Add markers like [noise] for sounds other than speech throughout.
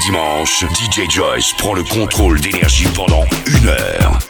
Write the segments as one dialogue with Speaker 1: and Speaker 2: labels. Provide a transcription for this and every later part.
Speaker 1: Dimanche, DJ Joyce prend le contrôle d'énergie pendant une heure.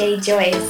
Speaker 1: everyday.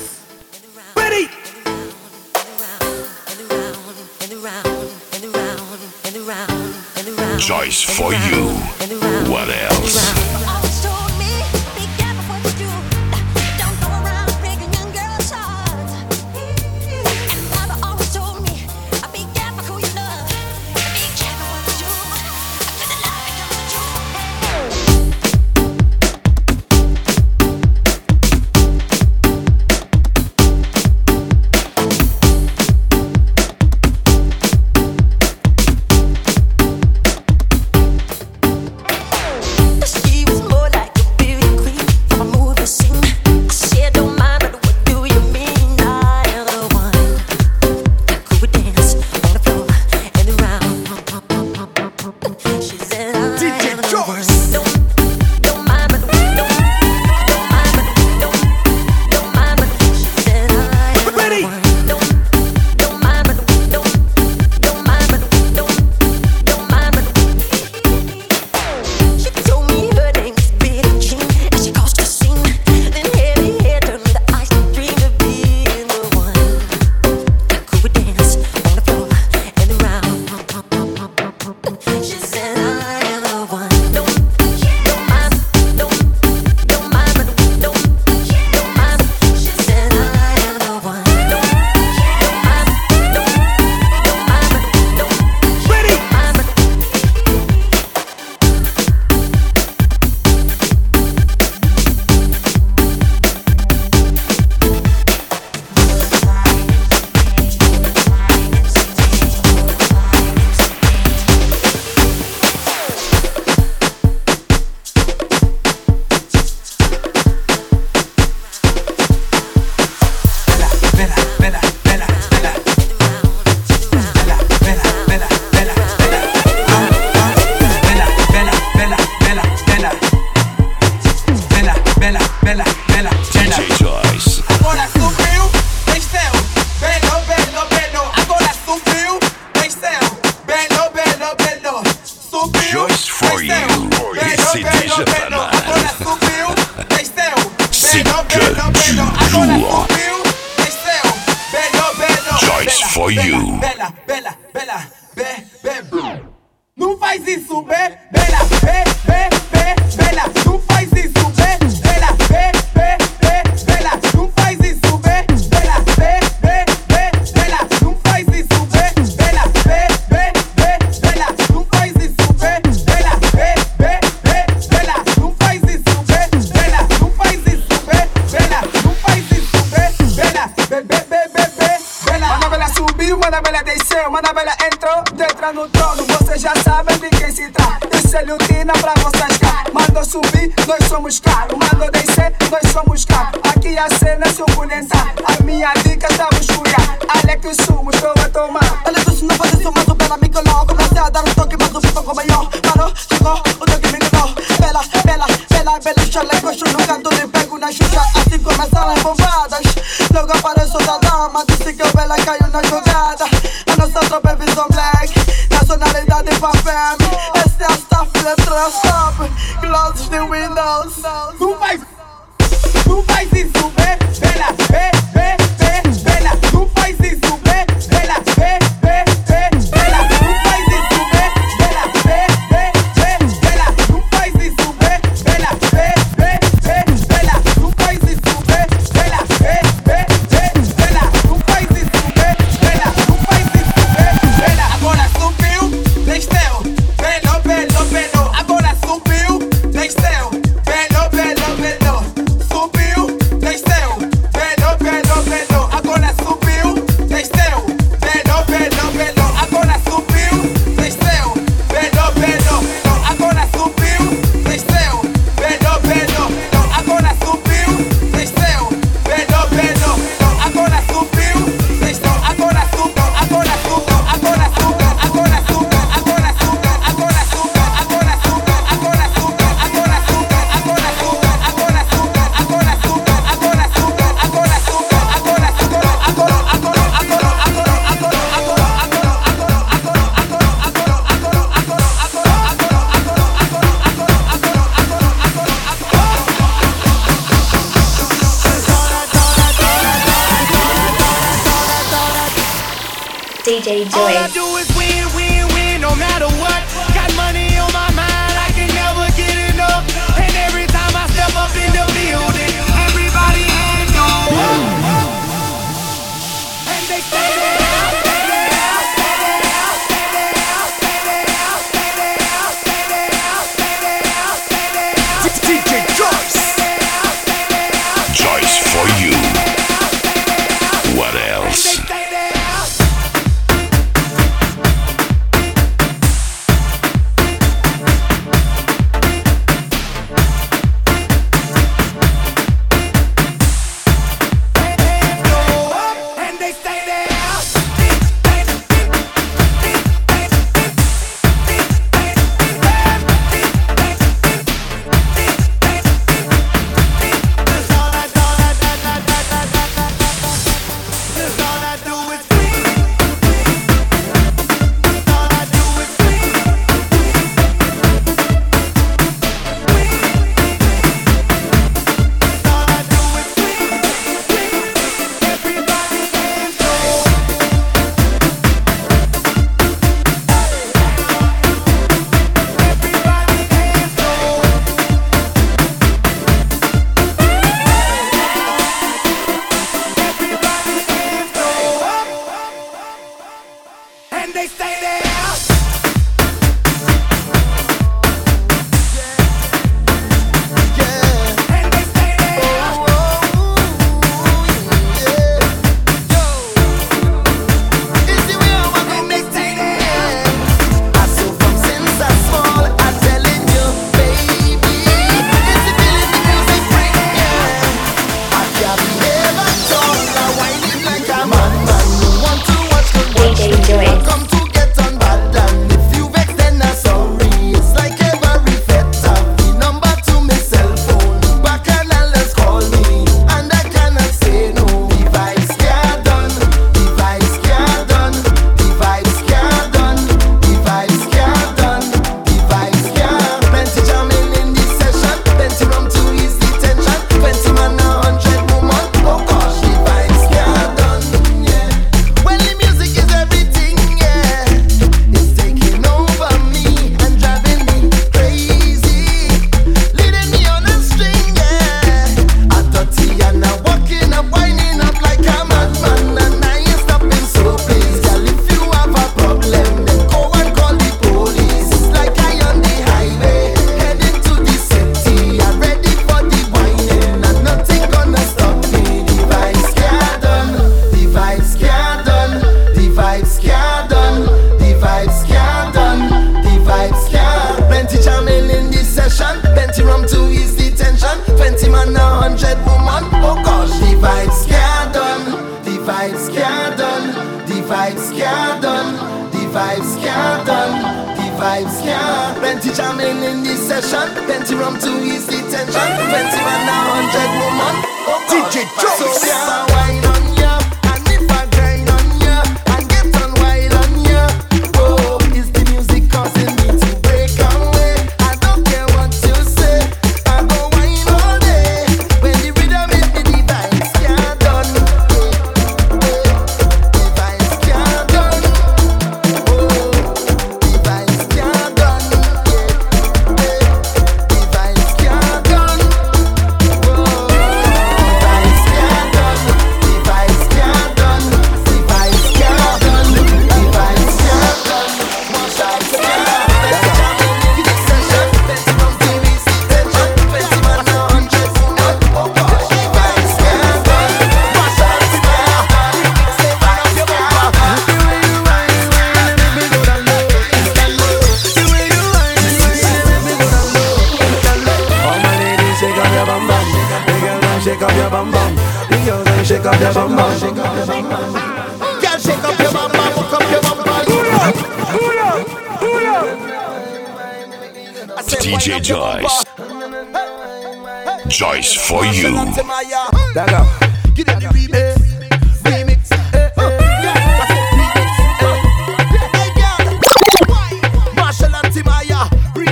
Speaker 1: just for you.
Speaker 2: It's digital.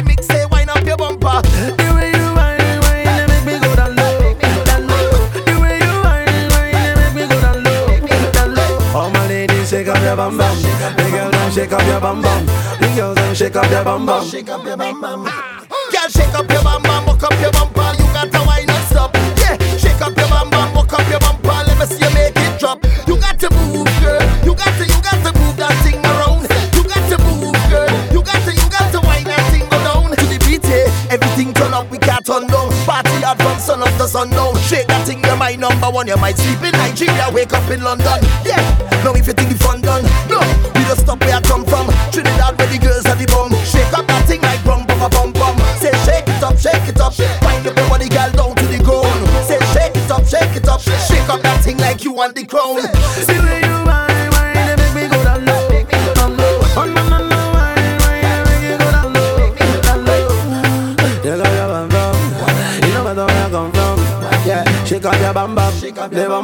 Speaker 2: mix, wind up
Speaker 3: your bumper. The way you wind it, wind it, make me go down low, down low. The way you wind it, wind
Speaker 4: it, make me go down low, down low. All my ladies, shake up your bum bum. The girls, them shake up your bum bum. Girls, them shake up your bum bum.
Speaker 3: Shake up your bum bum. number one, you might sleep in Nigeria, wake up in London. Yeah,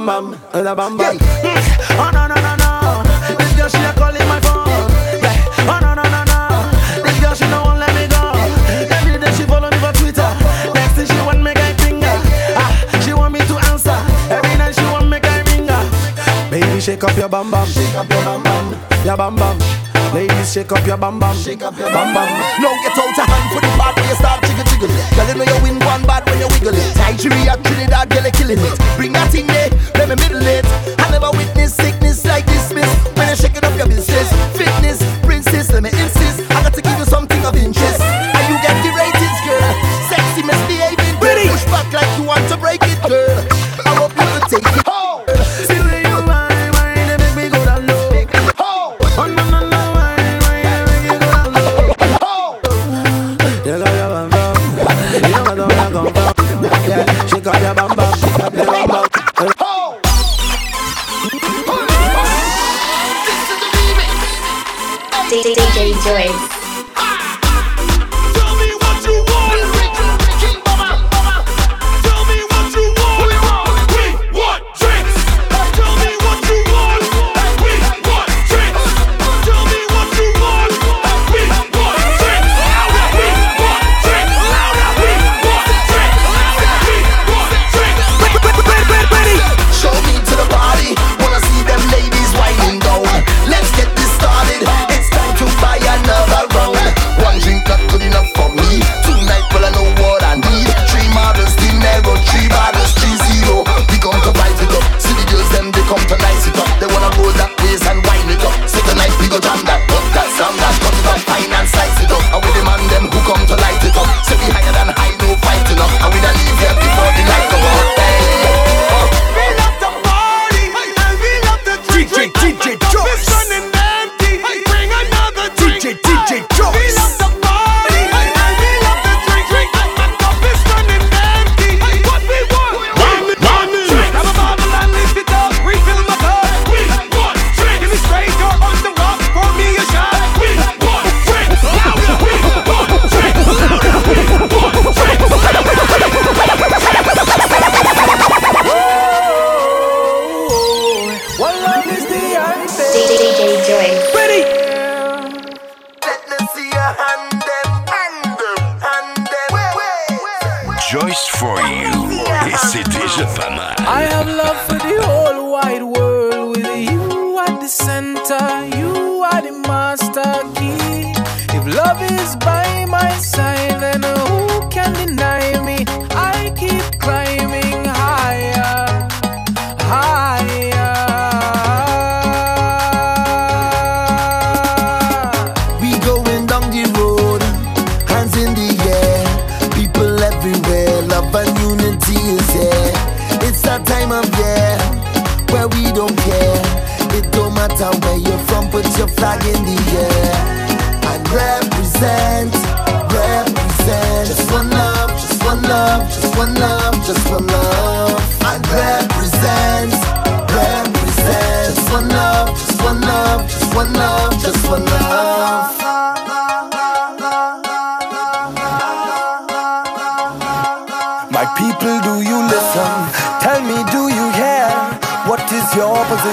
Speaker 4: bam la bam bam. Yeah. Mm. Oh no no no no, this girl she a calling my phone. Yeah. Oh no no no no, this girl she no won't let me go. Every day she follow me for Twitter. Next thing she want me guy finger. Ah, she want me to answer. Every night she want me guy ringer. Baby shake up your bam bam, shake up your bam bam, your bam bam. Ladies, shake up your bam bam, shake up your bam bam.
Speaker 3: Now get out your hand for the part where you start jiggle jiggle. Girl, you know you win one bad when you wiggle it. Nigeria, Trinidad, girl, you killing it. Bring that thing there middle it.
Speaker 5: Joyce
Speaker 2: for you.
Speaker 3: Et c'est déjà pas mal. I
Speaker 6: have love for the whole wide world with you at the center. You are the master key. If love is by my side, then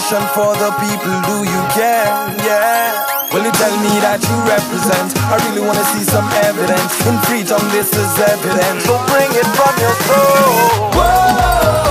Speaker 7: For the people, do you care? Yeah. Will you tell me that you represent? I really wanna see some evidence. In freedom, this is evidence. So bring it from your soul. Whoa.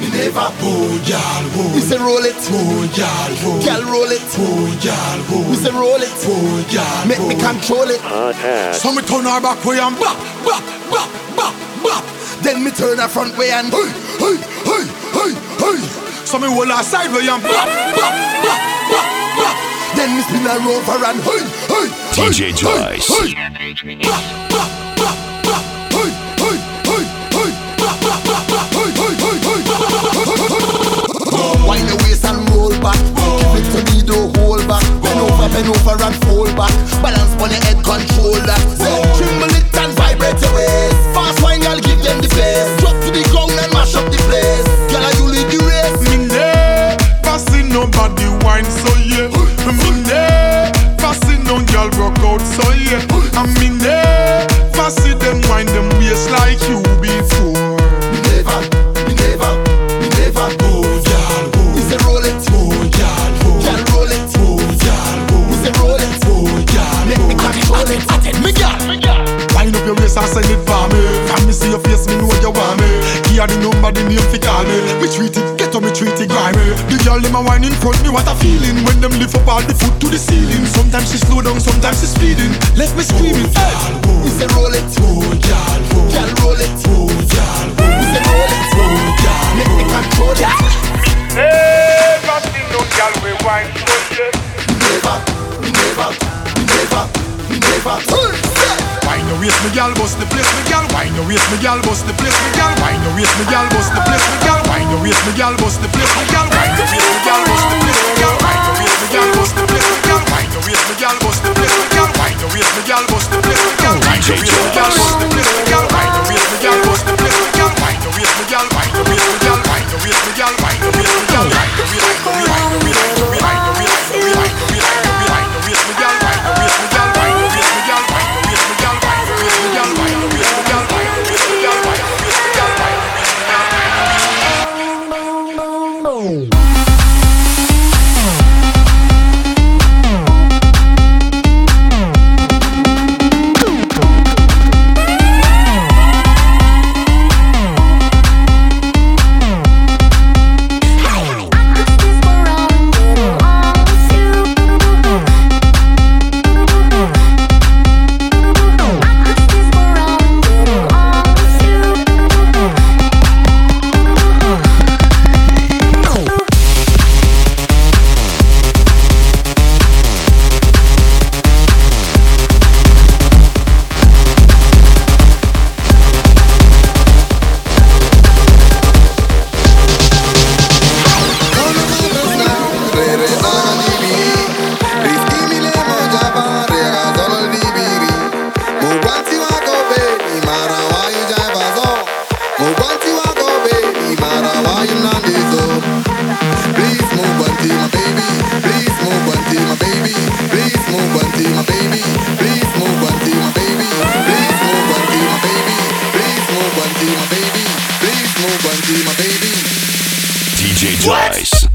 Speaker 3: Me
Speaker 8: never booyal woo. We
Speaker 3: say roll it,
Speaker 8: booyal woo.
Speaker 3: Girl roll it,
Speaker 8: booyal woo.
Speaker 3: We say roll it,
Speaker 8: booyal
Speaker 3: Make me control it. Podcast.
Speaker 8: So me turn her back way and bop, bop, bop, bop, bop.
Speaker 3: Then me turn her front way and
Speaker 8: hey, hey, hey, hey, hey. So me roll her side way and bop, bop, bop, bop, bop.
Speaker 3: Then me spin her over and
Speaker 8: hey, hey,
Speaker 9: DJ
Speaker 8: hey,
Speaker 9: Joyce.
Speaker 8: Hey, hey, bop, bop.
Speaker 3: back. Whoa. Give it to me, don't hold back. Whoa. Bend over, bend over and fold back. Balance on your head, control that. Trimble it and vibrate your waist. Fast wine, girl, give them the place. Drop to the ground and mash up the place. Girl, you lead the race.
Speaker 8: Me never see nobody wine so yeah. Me never see no girl rock out so yeah. somebody name fi call me Me treat it ghetto, me treat it grimy. The girl them a wine in front me, what a feeling. When them lift up all the foot to the ceiling. Sometimes she slow down, sometimes she speeding. Let me screaming, oh, hey!
Speaker 3: Oh, we say roll it,
Speaker 8: oh, girl, oh,
Speaker 3: girl, roll it,
Speaker 8: oh, girl
Speaker 3: We say roll it,
Speaker 8: oh, girl,
Speaker 3: make me control it.
Speaker 8: Me never nothing no girl we wine for you
Speaker 3: Never, never, never, never
Speaker 8: Wine no waste me girl, bust the place your waist, me gal, bust the place, me gal. Wine your waist, me gal, bust the place, me gal. Wine your waist, me gal, bust the place, me gal. Wine your waist, me gal, bust the place, me gal. Wine your waist, me gal, bust the place, me gal. Wine your waist, me gal, bust the place, me gal. Wine your waist, me gal, bust the place, me gal. Wine your waist, me gal, bust the place, me gal. Wine your waist, me gal, bust the place, me gal. Wine your waist, me gal, wine your waist, me gal. Wine your waist, me gal, wine your waist, me gal. Wine your waist, me gal. My baby.
Speaker 9: DJ
Speaker 10: Twice.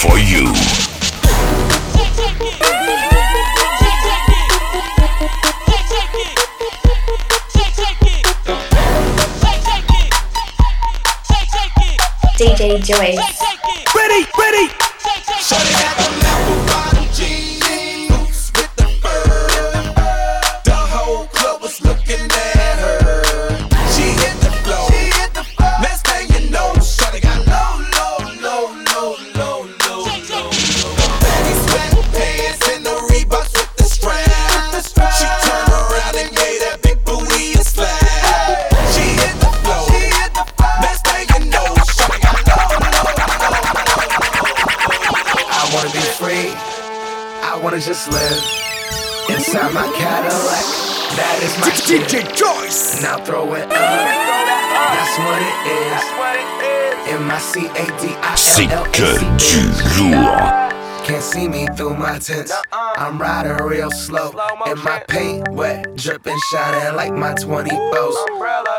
Speaker 9: for you. DJ Joyce.
Speaker 11: Ready, ready.
Speaker 7: just live inside my Cadillac. That is my
Speaker 8: DJ Joyce.
Speaker 7: Now throw it up. That's what it is. M I C A D I L L. Can't see me through my tents. I'm riding real slow, and my paint wet, dripping, shining like my 24s.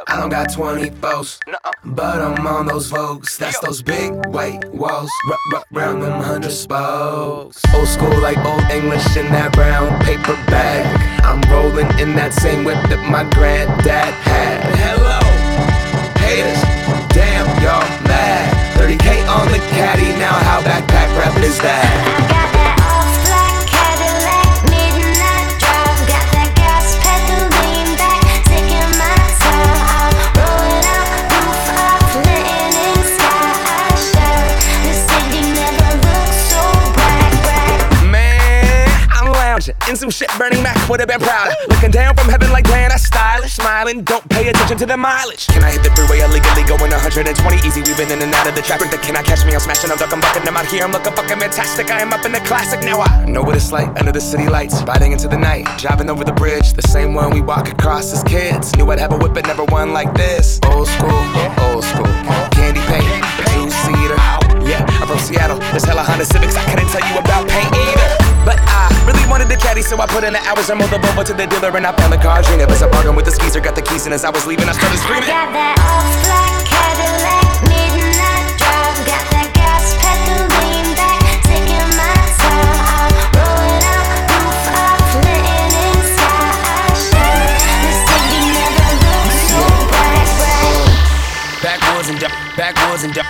Speaker 7: I don't got 24s, but I'm on those Vogues. That's those big white walls, r- r- round them hundred spokes. Old school like old English in that brown paper bag. I'm rolling in that same whip that my granddad had. Hello, haters, damn y'all mad. 30k on the caddy, now how backpack rap is that? In some shit burning Mac would've been prouder. Looking down from heaven like man, that's stylish. Smiling, don't pay attention to the mileage. Can I hit the freeway illegally going 120 easy? Weaving in and out of the traffic. That cannot catch me. I'm smashing, I'm ducking, bucking. I'm out here, I'm looking fucking fantastic. I am up in the classic. Now I know what it's like under the city lights, riding into the night, driving over the bridge, the same one we walk across as kids. Knew I'd have a whip, but never one like this. Old school, old school, candy paint, two seater. Yeah, I'm from Seattle. There's hella Honda Civics. I couldn't tell you about paint either. But I really wanted the caddy, so I put in the hours and moved the Volvo to the dealer and I found the car. Dream it was a bargain with the skeezer, got the keys, and as I was leaving, I started screaming.
Speaker 12: Got that off black Cadillac, midnight drive. Got that gas pedal lean back, taking my time. I'm rolling out, roof off, letting in sky. I city never looks so bright, bright.
Speaker 7: Backwoods and duck, backwoods and duck,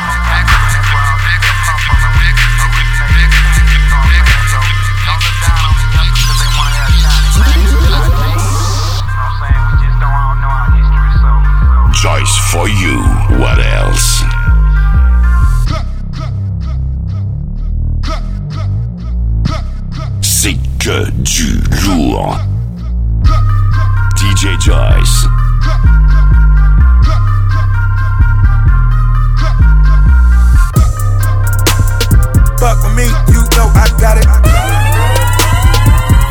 Speaker 9: Joyce for you. What else? C'est que du lourd. DJ Joyce.
Speaker 13: Fuck with me, you know I got it.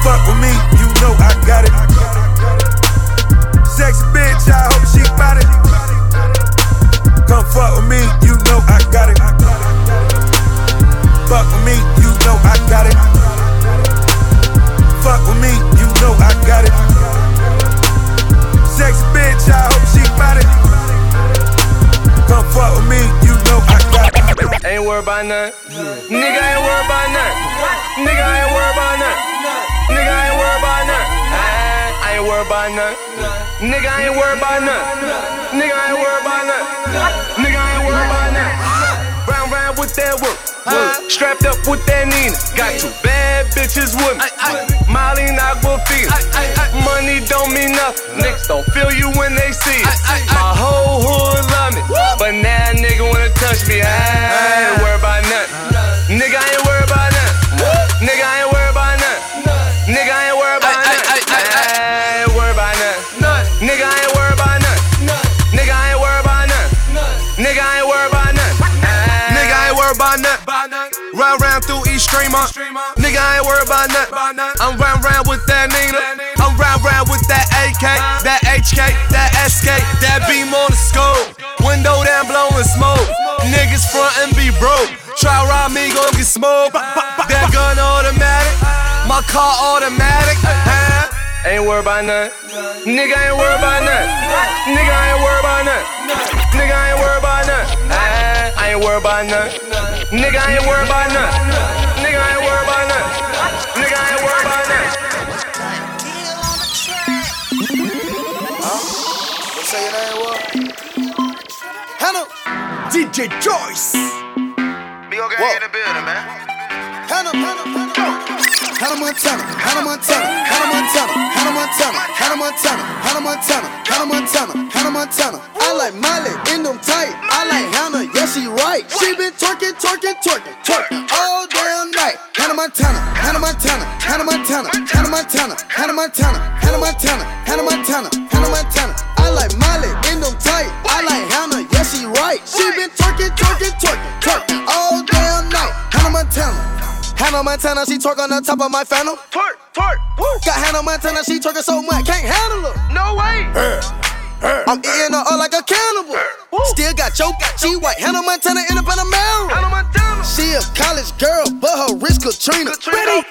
Speaker 13: Fuck with me, you know I got it. Sexy bitch, I hope she bout it.
Speaker 7: About none. Nigga ain't worried about none. Nigga ain't worried about none. Nigga ain't worried about none. Round round with that work. work. Strapped up with that Nina. Got two bad bitches with me. Molly Aquafina. Money don't mean nothing. Niggas don't feel you when they see it. My whole hood love me. But now nigga wanna touch me. I ain't worried about nothing. Nigga I ain't Streamer. Nigga I ain't worried about nothing. I'm round round with that Nina. I'm round round with that AK, that HK, that SK, that beam on the scope. Window down blowing smoke. Niggas front and be broke. Try rob me, gon' get smoked. That gun automatic. My car automatic. Huh? Ain't worried about nothing. Nigga ain't worried about nothing. Nigga ain't worried about nothing. Nigga ain't worried about nothing. I ain't worried about none. Nigga, I ain't worried about none. Nigga, I ain't worried about none. Nigga, I ain't worried about
Speaker 13: Hello, DJ Joyce.
Speaker 14: Be okay in the building, man.
Speaker 13: Hello, hello, hello. Hannah Montana, Hannah Montana, Hannah Montana, Hannah Montana, Hannah Montana, Hannah Montana, Hannah Montana, Hannah Montana. I like Miley in them tight. I like Hannah, yeah she right. She been twerking, twerking, twerking, twerking all damn night. Hannah Montana, Hannah Montana, Hannah Montana, Hannah Montana, Hannah Montana, Hannah Montana, Hannah Montana, Hannah Montana. Hannah Montana, she twerk on the top of my phantom.
Speaker 4: Twerk, twerk, woo.
Speaker 13: Got Hannah Montana, she twerking so much, can't handle her.
Speaker 4: No way.
Speaker 13: I'm eating her up like a cannibal. Still got choke, she white. Hannah Montana in the Panamera. She a college girl, but her wrist Katrina.
Speaker 4: Katrina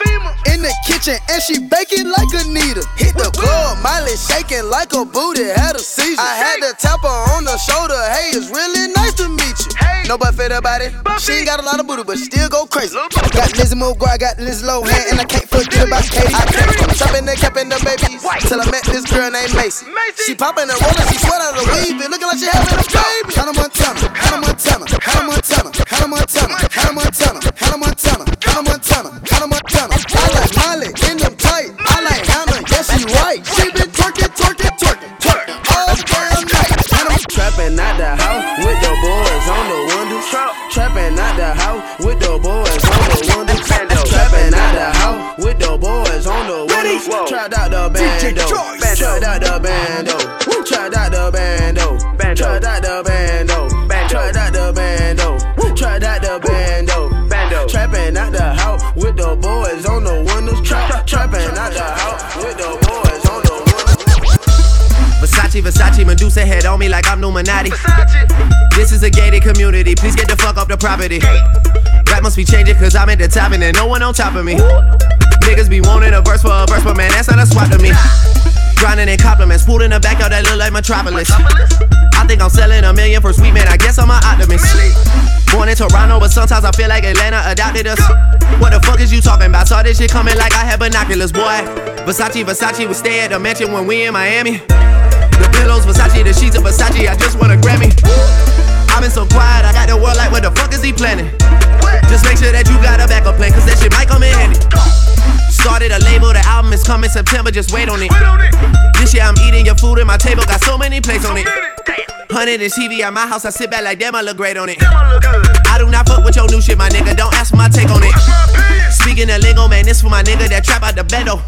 Speaker 13: In the kitchen, and she baking like Anita. Hit the club, Miley shaking like a booty, had a seizure. I had to tap her on the shoulder. Hey, it's really nice to meet you.
Speaker 4: Hey.
Speaker 13: No butt fit about it. She ain't got a lot of booty, but she still go crazy. Got Lizzie McGuire, got Liz Lohan, and I can't forget about Katie. I kept from chopping the cap in the babies till I met this girl named Macy. She popping the roller, she sweat out of the weave, and looking like she having a baby. Hannah Montana, Hannah Montana, Hannah Montana, Hannah Montana, Hannah Montana, Hannah Montana, Hannah Montana, Hannah Montana. I like Miley in them tight. I like Hannah, yeah she right. She been twerking, twerking, twerking, twerking all damn night. Hannah
Speaker 15: Trapping out the house with the boys on the windows. Trapping out the house with the boys on the windows. Trapping out the house with the boys on the windows. Tried out the bando. Versace, Versace, Medusa head on me like I'm Illuminati. This is a gated community, please get the fuck up the property. Rap must be changing cause I'm at the top and there's no one on top of me. Niggas be wanting a verse for a verse, but man, that's not a swap to me. Grinding in compliments, food in the backyard that look like Metropolis. I think I'm selling a million for sweet man, I guess I'm an optimist. Born in Toronto, but sometimes I feel like Atlanta adopted us. What the fuck is you talking about? Saw this shit coming like I had binoculars, boy. Versace, Versace, we stay at the mansion when we in Miami. The pillows, Versace, the sheets of Versace, I just want a Grammy. I've been so quiet, I got the world like, what the fuck is he planning? Just make sure that you got a backup plan, cause that shit might come in handy. Started a label, the album is coming September, just wait on it. This year I'm eating your food and my table got so many plates on it. Hundred and TV at my house, I sit back like damn, I look great on it. I do not fuck with your new shit, my nigga. Don't ask for my take on it. Speaking of lingo, man, this for my nigga that trap out the bendo.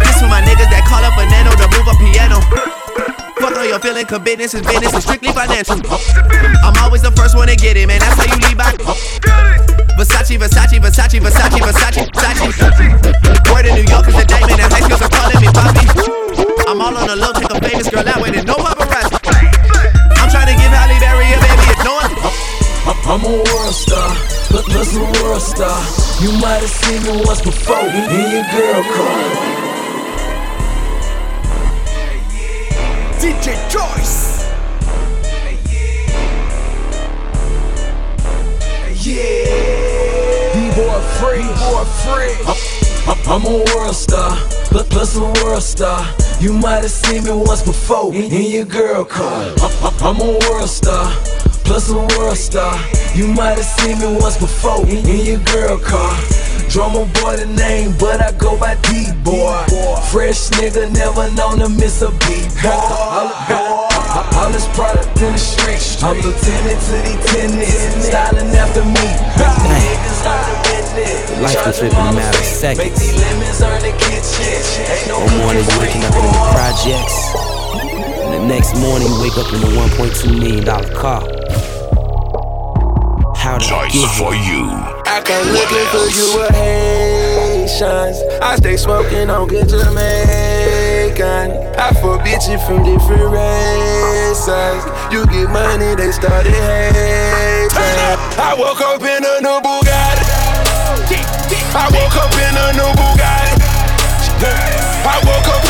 Speaker 15: This for my niggas that call up a nano to move a piano. Fuck all your feeling, cause business is business, it's strictly financial. I'm always the first one to get it, man. That's how you lead by. Versace, Versace, Versace, Versace, Versace, Versace. Word in New York is a diamond, and high schools are calling me Poppy. I'm all on the low, take a famous girl out with it, no paparazzi. I'm trying to give Halle Berry a baby, if no one.
Speaker 7: I'm a world star, look, look a world star. You might have seen me once before in your girl car.
Speaker 13: DJ Joyce.
Speaker 7: Yeah, D-boy free, boy free. I'm, I'm a world star, look a world star. You might have seen me once before in, your girl car. I'm, a world star, plus a world star. You might have seen me once before in your girl car. Drummer boy the name, but I go by D-boy. Fresh nigga, never known to miss a beat. Boy. All this product in the street. I'm lieutenant to the tenants, styling after me. Niggas on the business.
Speaker 16: Life can flip in a matter of
Speaker 7: Make
Speaker 16: seconds.
Speaker 7: these lemons earn the kitchen. Ain't no
Speaker 16: One morning you waking up in the projects, and the next morning you wake up in a 1.2 million dollar car. How did I
Speaker 9: Joyce
Speaker 16: get
Speaker 9: for
Speaker 16: here?
Speaker 9: you.
Speaker 15: I come looking for you with Haitians. I stay smoking on good Jamaican. I fuck bitches from different races. You get money, they start started hating. I woke up in a new Bugatti. I woke up in a new Bugatti. I woke up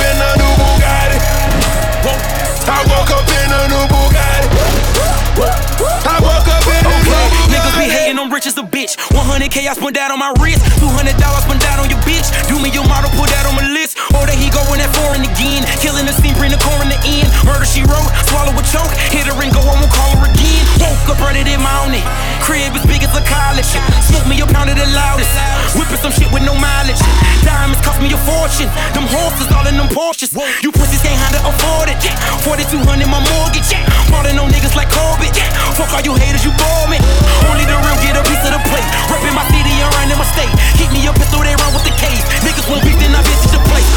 Speaker 17: rich as a bitch. 100k I spent that on my wrist. 200 dollars spent that on your bitch. Do me your model, put that on my list. Or that he going that foreign again. Killing the scene, bring the core in the end. Murder she wrote, swallow a choke. Hit her and go, I won't call her again. Woke up, my own it. Crib as big as a college. Smoke me a pound of the loudest. Whipping some shit with no mileage. Diamonds cost me a fortune. Them horses all in them Porsches. You pussies how to afford it. 4200 my mortgage. Falling on niggas like Corbett. Fuck all you haters, you bore me. Only the real get a piece of the plate. Reppin' my city and running my state. Keep me a pistol, they run with the case. Niggas won't beef, then I visit the place.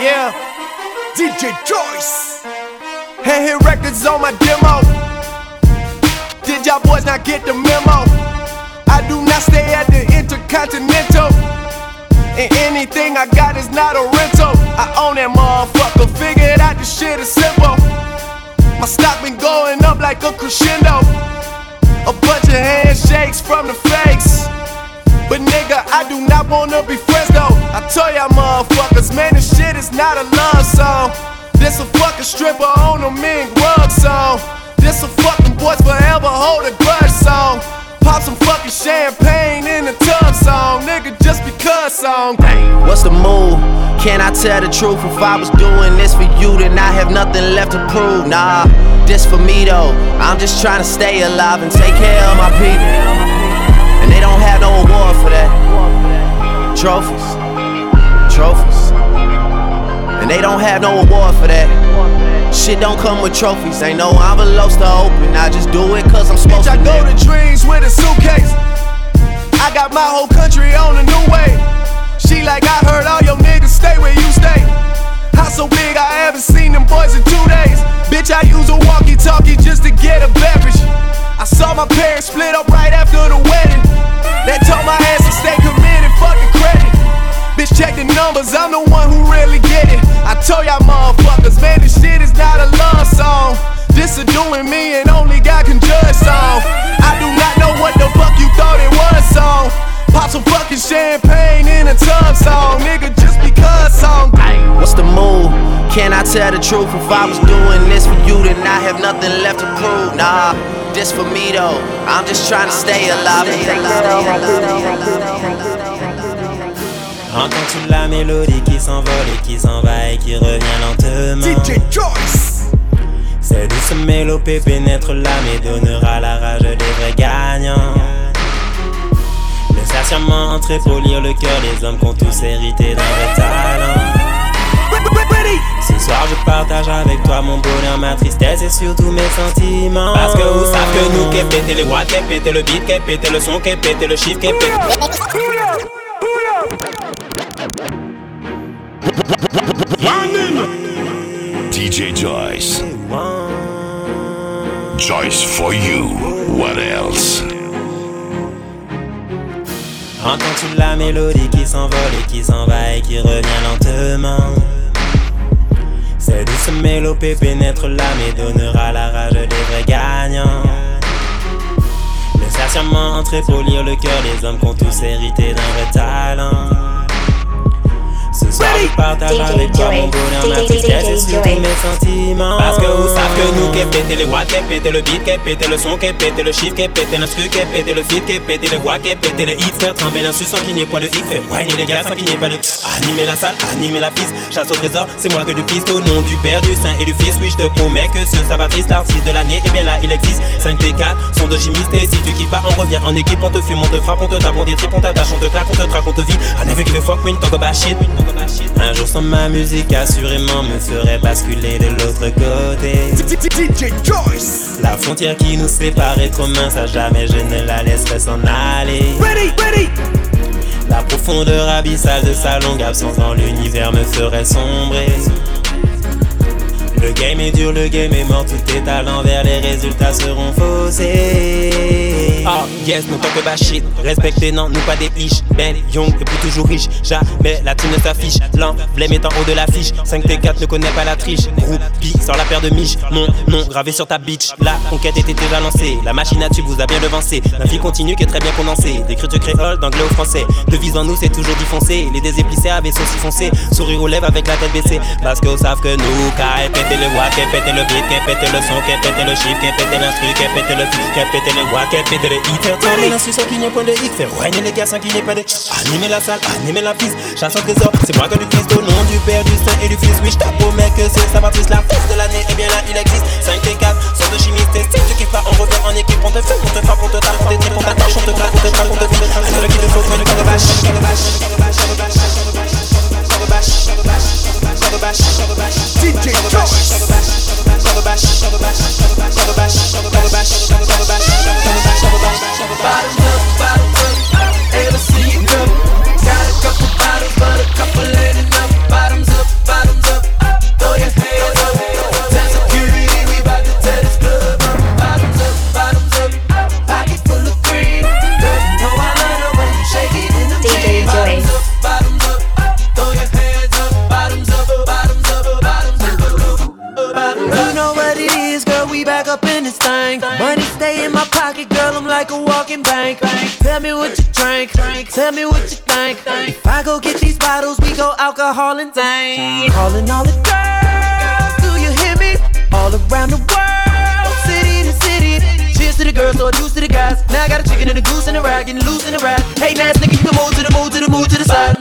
Speaker 13: Yeah. DJ Joyce.
Speaker 18: and hit records on my demo. Did y'all boys not get the memo? I do not stay at the Intercontinental. And anything I got is not a rental. I own that motherfucker. Figured out the shit is simple. My stock been going up like a crescendo. A bunch of handshakes from the fakes. But nigga, I do not wanna be friends though. I tell y'all motherfuckers, man, this shit is not a love song. This a fucking stripper on a mink rug song. This a fucking boys forever hold a grudge song. Pop some fucking champagne in the tub song, nigga, just because song.
Speaker 15: What's the move? Can I tell the truth? If I was doing this for you, then I have nothing left to prove. Nah, this for me though. I'm just trying to stay alive and take care of my people. And they don't have no award for that. Trophies, trophies. And they don't have no award for that. Shit don't come with trophies. Ain't no envelopes to open. I just do it cause I'm supposed
Speaker 18: Bitch, I go to dreams with a suitcase. I got my whole country on a new way. She like, I heard all your niggas stay where you stay. House so big, I haven't seen them boys in two days. Bitch, I use a walkie talkie just to get a beverage. I saw my parents split up right after the wedding. They told my ass to stay committed. Bitch, check the numbers, I'm the one who really get it. I told y'all motherfuckers, man, this shit is not a love song. This a doing me and only God can judge song. I do not know what the fuck you thought it was song. Pop some fucking champagne in a tub song, nigga, just because song.
Speaker 15: What's the move? Can I tell the truth? If I was doing this for you, then I have nothing left to prove. Nah, this for me though. I'm just trying to stay alive
Speaker 19: Entends-tu la mélodie qui s'envole et qui s'en va et qui revient lentement.
Speaker 18: DJ Joyce.
Speaker 19: Cette douce mélopée pénètre l'âme et donnera la rage des vrais gagnants. Le serment entrer pour lire le cœur des hommes qui ont tous hérité d'un vrai talent. Ce soir je partage avec toi mon bonheur, ma tristesse et surtout mes sentiments. Parce que vous savez que nous qu'est pété les watts, qu'est pété le beat, qu'est pété le son, qu'est pété le chiffre, qu'est pété
Speaker 9: DJ Joyce. Joyce for you. What else?
Speaker 19: Entends-tu la mélodie qui s'envole et qui s'en va et qui revient lentement? Cette douce mélopée pénètre l'âme et donnera la rage des vrais gagnants Le serment entrer pour lire le cœur des hommes qui ont tous hérité d'un vrai talent ce soir je partage avec toi mon bonheur, ma tristesse et surtout mes sentiments. Parce que vous savez que nous qu'est pété les watts, qu'est pété le beat, qu'est pété le son, qu'est pété le chiffre, qu'est pété l'instru, qu'est pété le feat, qu'est pété les voix, qu'est pété les hits Faire trembler l'instru sans qu'il n'y ait point de hic Faire whiner les gars sans qu'il n'y ait pas de Animer la salle, animer la piste Chasse au trésor, c'est moi que du Christ Au nom du Père, du Saint et du Fils Oui je te promets que ce sabatrice, l'artiste de l'année Et bien là il existe. 5 T4, sont de chimiste Et si tu kiffes pas on revient en équipe On te fume, on te frappe, on te tape, on détripe On t'attache, on te claque, on te traque, on te vit Un avec le fuck, win, talk about shit Un jour sans ma musique assurément me ferait basculer de l'autre côté La frontière qui nous sépare est trop mince À jamais je ne la laisserai s'en aller
Speaker 18: Ready, ready
Speaker 19: La profondeur abyssale de sa longue absence dans l'univers me ferait sombrer Le game est dur, le game est mort, tout est à l'envers, les résultats seront faussés. Ah, yes, nous talk about shit. Respectez, non, nous pas des piches. Ben, young et pour toujours riche. Jamais la thune ne s'affiche. L'emblème est en haut de l'affiche. 5T4 ne connaît pas la triche. Groupie sort la paire de miches. Mon nom gravé sur ta bitch. La conquête était déjà lancée. La machine à tube vous a bien devancé. La vie continue qui est très bien condensée. D'écriture créole, d'anglais au français. Devise en nous, c'est toujours défoncé. Les déséplissés avaient sauce foncé. Sourire aux lèvres avec la tête baissée. Parce qu'ils savent que nous, qu'à péter le watt, qu'à péter le beat, qu'à péter le son, qu'à péter le chiffre, qu'à péter l'instru, qu'à péter le fil, qu'à péter le watt, le hit. Faire tourner l'instru sans qu'il n'y ait point de. Faire les qu'il n'y ait pas de Animer la salle, animer la piste. Chasse au trésor, c'est moi que du Christ au nom du Père, du Saint et du Fils. Oui, je promets que c'est sa matrice, la fête de l'année. Et bien là, il existe 5 T4, sont de chimiste. Si tu kiffes pas, on revient en équipe. On te fait, on te frappe, on te tape, on te tripe, on t'attache, on te claque, on te traque, on te vide. Un seul qui te une cover bash.
Speaker 18: DJ
Speaker 20: Bottoms up, bottoms up, able to see you come. Got a couple bottles, but a couple ladies.
Speaker 6: Fucking bank. Tell me what you drink. Tell me what you think. If I go get these bottles, we go alcohol and dang. Calling all the girls, do you hear me? All around the world, city to city. Cheers to the girls, so juice to the guys. Now I got a chicken and a goose and a rag and loose in the rag. Hey, nice nigga, you can move to the move to the move to the side.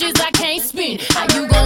Speaker 21: I
Speaker 6: can't
Speaker 10: spin. How you gon'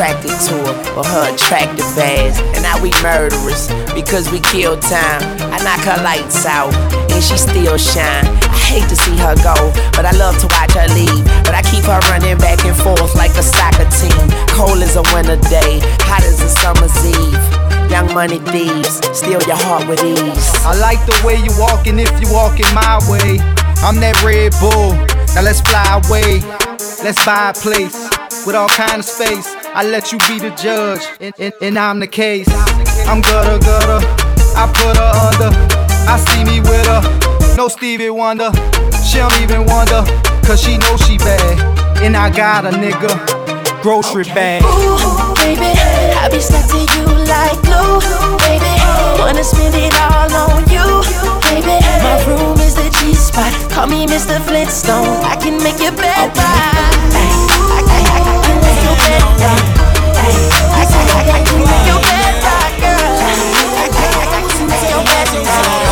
Speaker 22: attracted to her for her attractive ass. And now we murderers because we kill time. I knock her lights out and she still shine. I hate to see her go, but I love to watch her leave. But I keep her running back and forth like a soccer team. Cold as a winter day, hot as a summer's eve. Young money thieves, steal your heart with ease.
Speaker 23: I like the way you walking if you walking my way. I'm that Red Bull. Now let's fly away. Let's buy a place with all kind of space. I let you be the judge, and, and, and I'm the case. I'm gutter gutter. I put her under. I see me with her. No Stevie Wonder. She don't even wonder, cause she know she bad. And I got a nigga. Grocery bag.
Speaker 24: Ooh, baby, I be stuck to you like glue, baby. Wanna spend it all on you, baby. My room is the G spot. Call me Mr. Flintstone. I can make your bed rock. Rock, girl. I can make your bed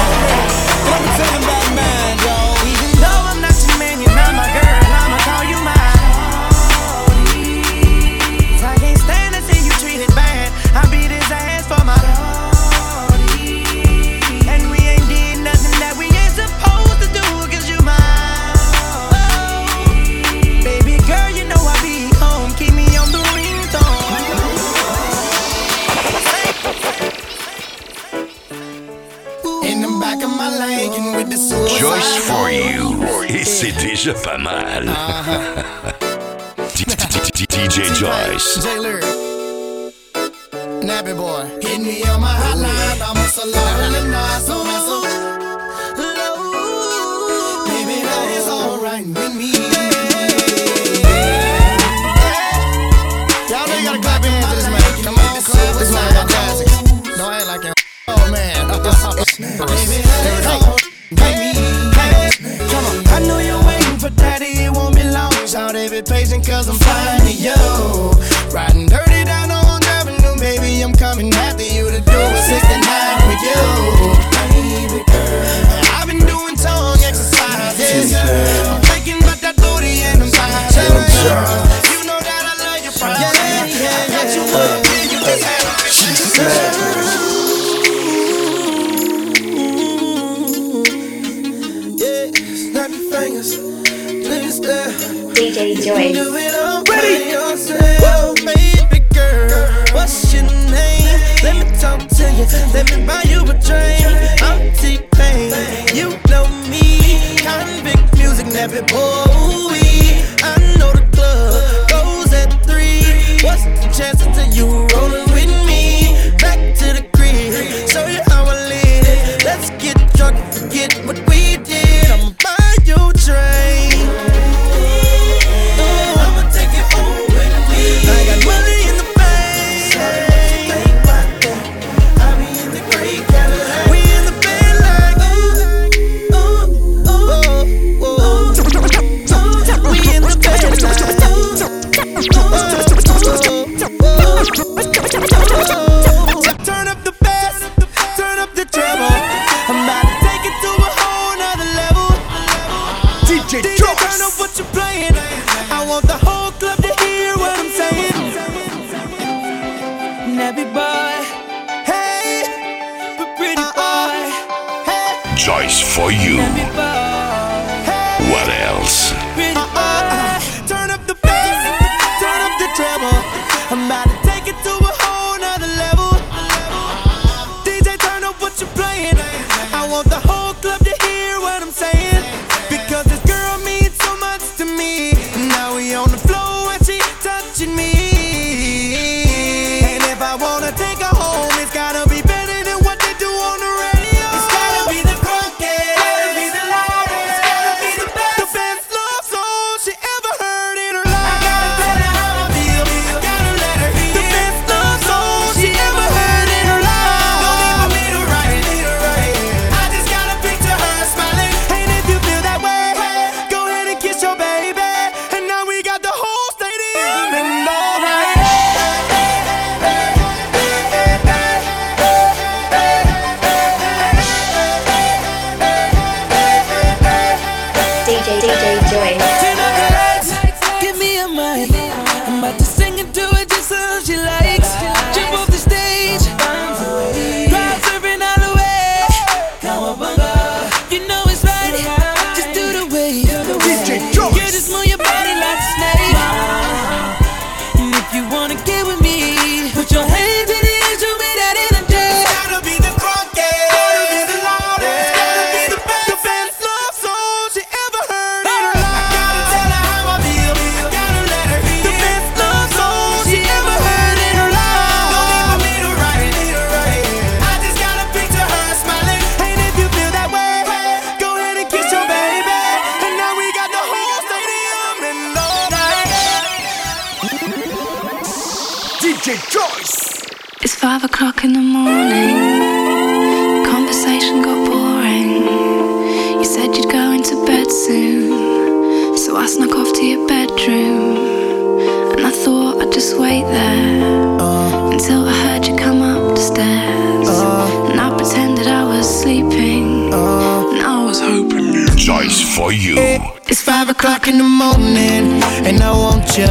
Speaker 6: patient cause
Speaker 25: I'm
Speaker 26: fine to you
Speaker 27: DJ,
Speaker 26: DJ
Speaker 6: Joy. morning, and I
Speaker 26: want you,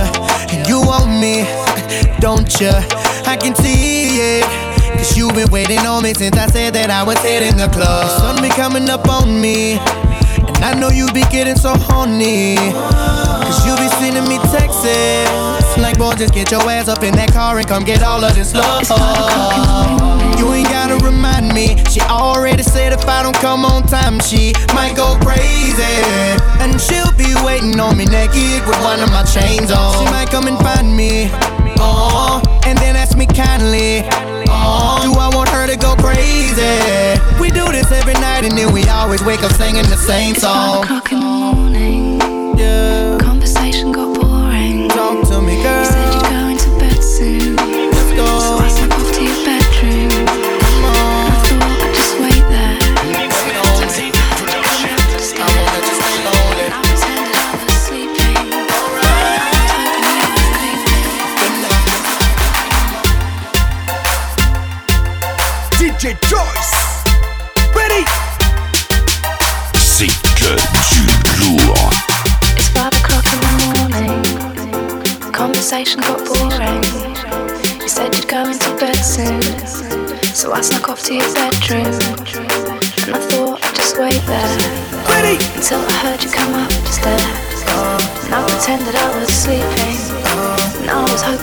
Speaker 26: and you want me, [laughs] don't you? I can see it. Cause you've been waiting on me since I said that I was hitting the club. The sun be coming up on me. And I know you be getting so horny. Cause you be sending me texts. Like, boy, just get your ass up in that car and come get all of this love. You ain't gotta remind me. She already said if I don't come on time, she might go crazy. And she'll be waiting on me naked with one of my chains on. She might come and find me. Oh, and then ask me kindly. Oh, do I want her to go crazy? We do this every night and then we always wake up singing the same song.
Speaker 24: It's five o'clock in the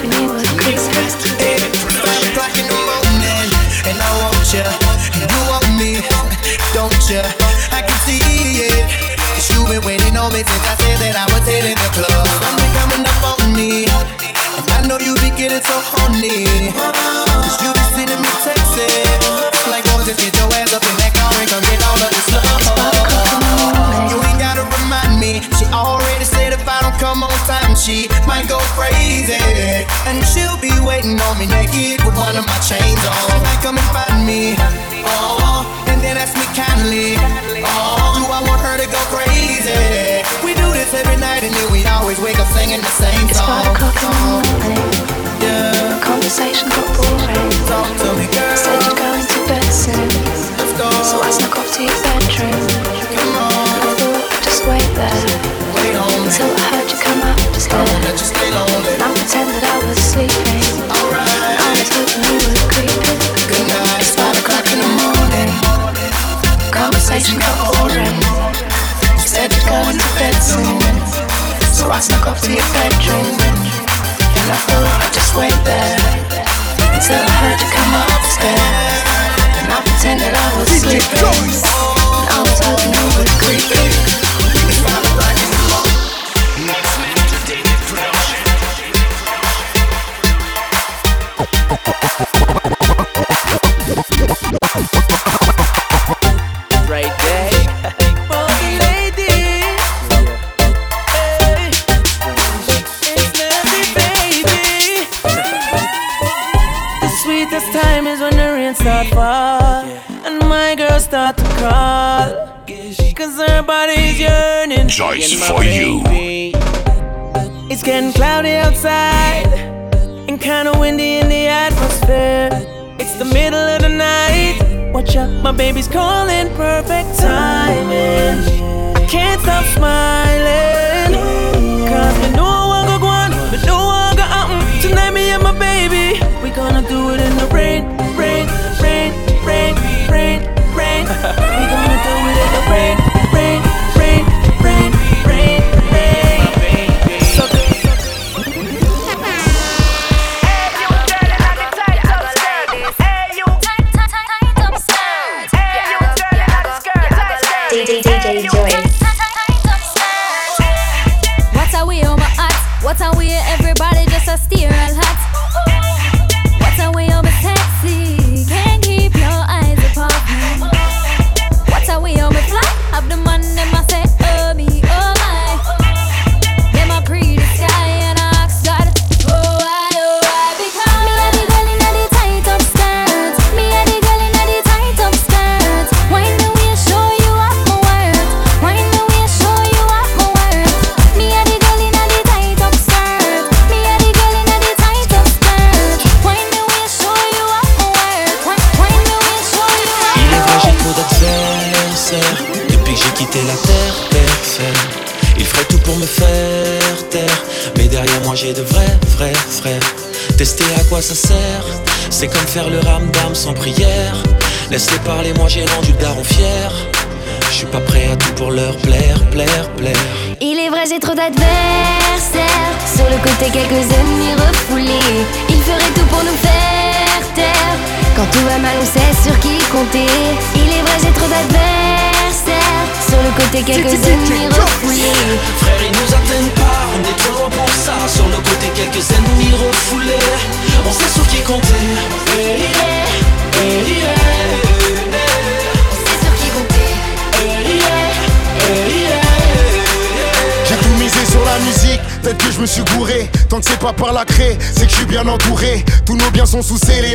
Speaker 24: You.
Speaker 6: it with one of my chains oh. on. Come and find me, oh, oh, and then ask me kindly, oh, do I want her to go crazy? We do this every night and then we always wake up singing the same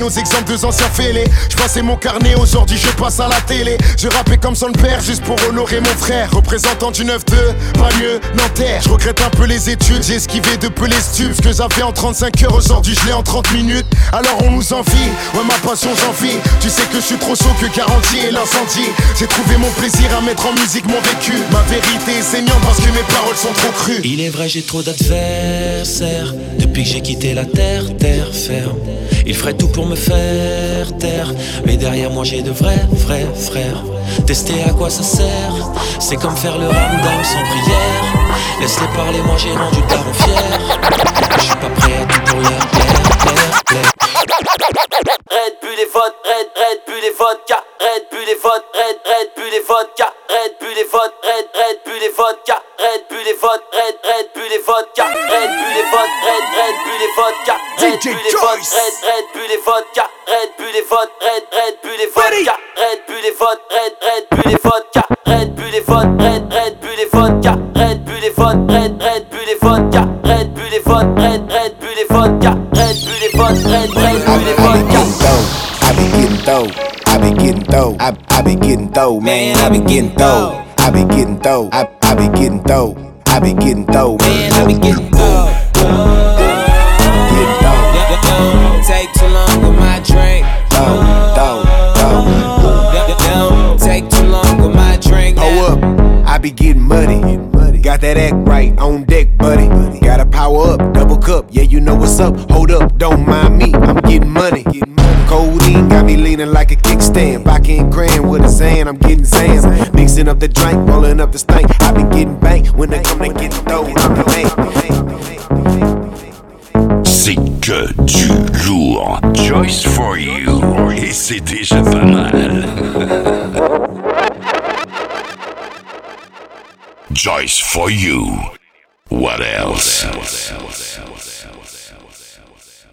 Speaker 8: nos exemples de anciens fêlés. Passais mon carnet, aujourd'hui je passe à la télé. Je rappais comme son père juste pour honorer mon frère. Représentant du 9-2, pas mieux, Nanterre. Je regrette un peu les études, j'ai esquivé de peu les stupes. Ce que j'avais en 35 heures, aujourd'hui je l'ai en 30 minutes. Alors on nous envie, ouais ma passion j'en vis. Tu sais que je suis trop chaud que garantie et l'incendie. J'ai trouvé mon plaisir à mettre en musique mon vécu. Ma vérité c'est saignante parce que mes paroles sont trop crues.
Speaker 28: Il est vrai, j'ai trop d'adversaires. Depuis que j'ai quitté la terre, terre ferme. Ils feraient tout pour me faire taire. Mais derrière moi, j'ai de vrais, vrais frères. Tester à quoi ça sert? C'est comme faire le ramdam sans prière. Laisse-les parler, moi j'ai rendu daron fier. Je suis pas prêt à tout pour.
Speaker 22: Red Bull et votes, Red, Red Bull et vodka, Red Bull et votes, Red, Red Bull et vodka, Red Bull et votes, Red, Red Bull et vodka, Red Bull et votes, Red, Red Bull et vodka, Red Bull et votes, Red, Red Bull et vodka, Red Bull et votes, Red, Red Bull et vodka, Red Bull et votes, Red, Red Bull et vodka, Red Bull et votes, Red, Red Bull et vodka, Red Bull et votes, Red, Red Bull et vodka, Red Bull et votes, Red, Red Bull et vodka, Red Bull et votes, Red, Red Bull et vodka, Red Bull et votes, Red, Red Bull et vodka.
Speaker 29: I be getting dough. I be getting dough. I, I be getting dough, man. I be getting dough. I be getting dough. I, I be getting dough. I be getting dough, man. I be getting dough. Getting dough.
Speaker 30: Don't take too long with my drink.
Speaker 29: Dough, dough, dough.
Speaker 30: Don't take too long with my drink.
Speaker 29: Hold up, I be getting muddy. Got that act right on deck, buddy. Gotta power up, double cup. Yeah, you know what's up. Hold up, don't mind me. I'm getting money. Codeine got me leaning like a kickstand. Backing grand with a Zan, I'm getting Zans. Mixing up the drink, rolling up the stank. I been getting banked when they come to get dough. I'm the man.
Speaker 9: C'est que du lourd. Joyce for you. Et c'est déjà pas mal. [laughs] Joyce for you. What else?